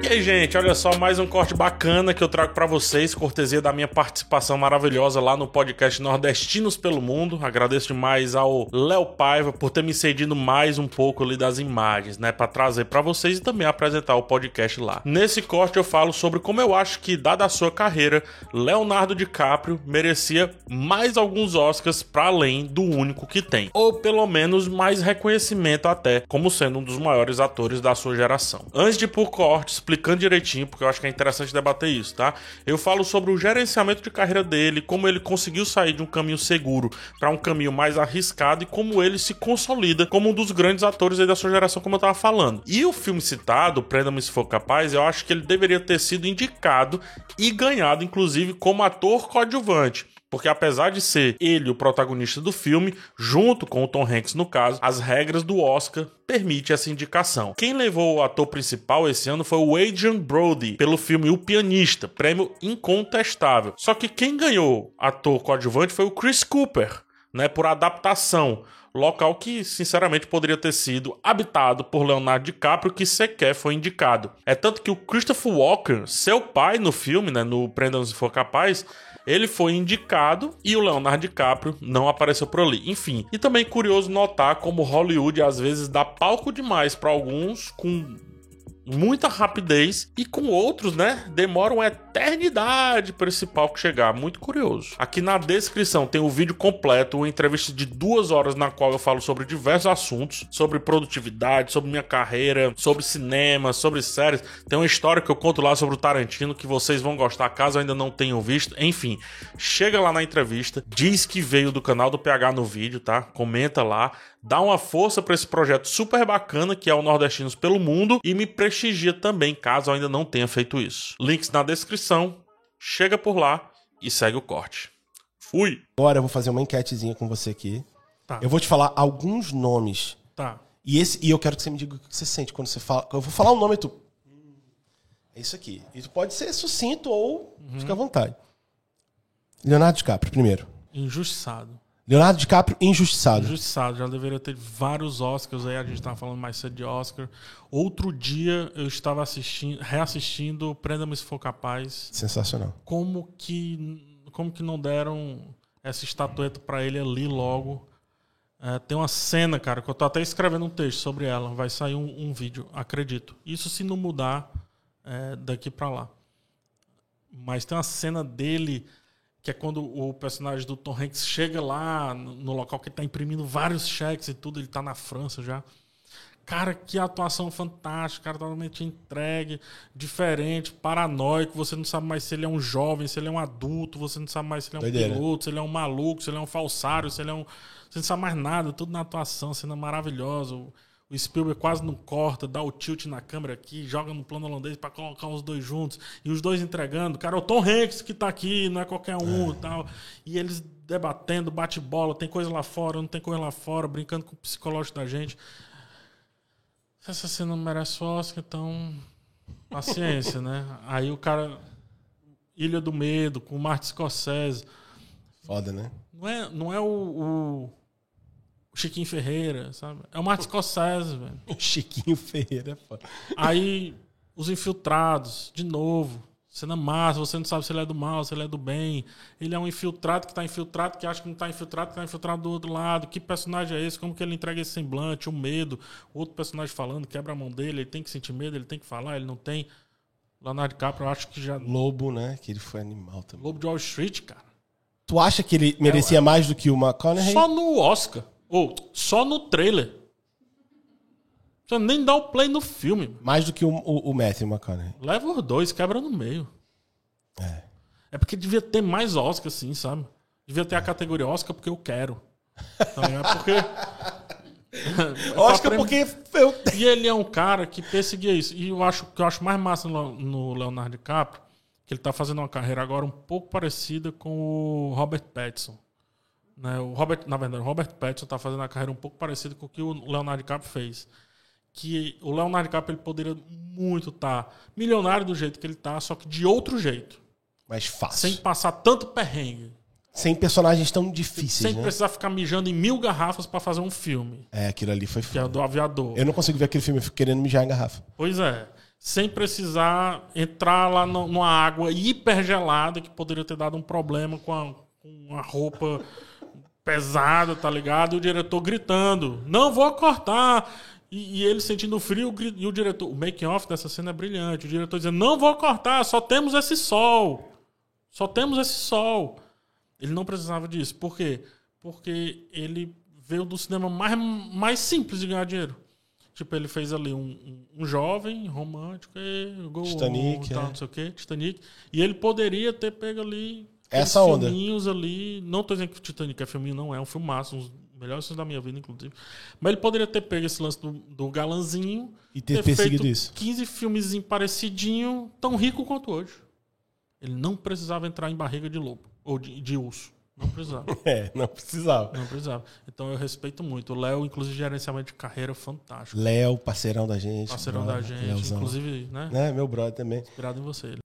E aí, gente, olha só mais um corte bacana que eu trago para vocês, cortesia da minha participação maravilhosa lá no podcast Nordestinos pelo Mundo. Agradeço demais ao Léo Paiva por ter me cedido mais um pouco ali das imagens, né, para trazer para vocês e também apresentar o podcast lá. Nesse corte eu falo sobre como eu acho que dada a sua carreira, Leonardo DiCaprio merecia mais alguns Oscars para além do único que tem, ou pelo menos mais reconhecimento até como sendo um dos maiores atores da sua geração. Antes de ir por cortes explicando direitinho, porque eu acho que é interessante debater isso, tá? Eu falo sobre o gerenciamento de carreira dele, como ele conseguiu sair de um caminho seguro para um caminho mais arriscado e como ele se consolida como um dos grandes atores da sua geração, como eu tava falando. E o filme citado, Prenda-me se for capaz, eu acho que ele deveria ter sido indicado e ganhado, inclusive, como ator coadjuvante. Porque apesar de ser ele o protagonista do filme, junto com o Tom Hanks no caso, as regras do Oscar permitem essa indicação. Quem levou o ator principal esse ano foi o Adrian Brody, pelo filme O Pianista, prêmio incontestável. Só que quem ganhou ator coadjuvante foi o Chris Cooper, né, por adaptação local que, sinceramente, poderia ter sido habitado por Leonardo DiCaprio, que sequer foi indicado. É tanto que o Christopher Walker, seu pai no filme, né, no Prenda-me se for capaz, ele foi indicado e o Leonardo DiCaprio não apareceu por ali. Enfim, e também curioso notar como Hollywood às vezes dá palco demais para alguns com muita rapidez e com outros, né, demora uma eternidade para esse palco chegar. Muito curioso. Aqui na descrição tem o vídeo completo, uma entrevista de duas horas na qual eu falo sobre diversos assuntos, sobre produtividade, sobre minha carreira, sobre cinema, sobre séries. Tem uma história que eu conto lá sobre o Tarantino que vocês vão gostar caso ainda não tenham visto. Enfim, chega lá na entrevista, diz que veio do canal do PH no vídeo, tá? Comenta lá, dá uma força para esse projeto super bacana que é o Nordestinos pelo Mundo e me prestigia também, caso ainda não tenha feito isso. Links na descrição, chega por lá e segue o corte. Fui! Agora eu vou fazer uma enquetezinha com você aqui. Tá. Eu vou te falar alguns nomes. Tá. E, esse, e eu quero que você me diga o que você sente quando você fala. Eu vou falar o nome e tu. "Hum, É isso aqui. Isso pode ser sucinto ou fica à vontade. Leonardo DiCaprio, primeiro. Injustiçado. Leonardo DiCaprio, injustiçado. Injustiçado. Já deveria ter vários Oscars aí. A gente tava falando mais cedo de Oscar. Outro dia eu estava assistindo, reassistindo Prenda-me se for capaz. Sensacional. Como que, como que não deram essa estatueta pra ele ali logo? É, tem uma cena, cara, que eu tô até escrevendo um texto sobre ela. Vai sair um, um vídeo, acredito. Isso se não mudar é, daqui pra lá. Mas tem uma cena dele que é quando o personagem do Tom Hanks chega lá no, local que ele tá imprimindo vários cheques e tudo, ele tá na França já. Cara, que atuação fantástica, cara, totalmente entregue, diferente, paranoico. Você não sabe mais se ele é um jovem, se ele é um adulto, você não sabe mais se ele é um Doideira. piloto, se ele é um maluco, se ele é um falsário, se ele é um. Você não sabe mais nada, tudo na atuação, cena maravilhosa. O, Spielberg quase não corta, dá o tilt na câmera aqui, joga no plano holandês pra colocar os dois juntos. E os dois entregando. Cara, é o Tom Hanks que tá aqui, não é qualquer um e tal. E eles debatendo, bate-bola, tem coisa lá fora, não tem coisa lá fora, brincando com o psicológico da gente. Essa cena não merece Oscar, então. Paciência, né? Aí o cara. Ilha do Medo, com o Martin Scorsese. Foda, né? Não é, não é o, o Chiquinho Ferreira, sabe? É o Martin Scorsese, velho. Chiquinho Ferreira é foda. Aí, os infiltrados, de novo. Cena massa, você não sabe se ele é do mal, se ele é do bem. Ele é um infiltrado que tá infiltrado, que acha que não tá infiltrado, que tá infiltrado do outro lado. Que personagem é esse? Como que ele entrega esse semblante, o medo? Outro personagem falando, quebra a mão dele, ele tem que sentir medo, ele tem que falar, ele não tem. Leonardo DiCaprio, eu acho que já. Lobo, né? Que ele foi animal também. Lobo de Wall Street, cara. Tu acha que ele merecia mais do que o McConaughey? Só no Oscar. Ou só no trailer. Você nem dá o play no filme. Mais do que o, o, o Matthew McConaughey. Leva os dois, quebra no meio. É. É porque devia ter mais Oscar, assim, sabe? Devia ter a categoria Oscar porque eu quero. Tá ligado? Porque. É Pra porque eu... E ele é um cara que perseguia isso. E eu acho que eu acho mais massa no, no Leonardo DiCaprio, que ele tá fazendo uma carreira agora um pouco parecida com o Robert Pattinson. Né? O Robert, na verdade, o Robert Pattinson tá fazendo uma carreira um pouco parecida com o que o Leonardo DiCaprio fez. Que o Leonardo DiCaprio ele poderia muito estar milionário do jeito que ele tá, só que de outro jeito. Mais fácil. Sem Sem, passar tanto perrengue. personagens tão difíceis, sem né? precisar ficar mijando em mil garrafas pra fazer um filme. É, aquilo ali foi Que é do aviador. Eu não consigo ver aquele filme, eu fico querendo mijar em garrafa. Pois é. sem precisar entrar lá numa água hipergelada que poderia ter dado um problema com a, com a roupa pesada, tá ligado? E o diretor gritando: Não vou cortar! E, e ele sentindo frio e o diretor. O making-off dessa cena é brilhante. O diretor dizendo: Não vou cortar, só temos esse sol. Só temos esse sol. Ele não precisava disso. Por quê? Porque ele veio do cinema mais, mais simples de ganhar dinheiro. Tipo, ele fez ali um, um, um jovem romântico, e, go Titanic, on, tal, é. não sei o quê, Titanic. E ele poderia ter pego ali Essa onda. filminhos ali. Não tô dizendo que Titanic é filminho, não é um filmaço, um dos melhores filmes da minha vida, inclusive. Mas ele poderia ter pego esse lance do, do galanzinho E ter perseguido feito isso. 15 filmes parecidinho, tão rico quanto hoje. Ele não precisava entrar em barriga de lobo ou de, de urso. Não precisava. É, não precisava. Não precisava. Então eu respeito muito. O Léo, inclusive, gerenciamento de carreira fantástico. Léo, parceirão da gente. Parceirão brother, da gente. Léozão. Inclusive, né? Né? Meu brother também. Inspirado em você.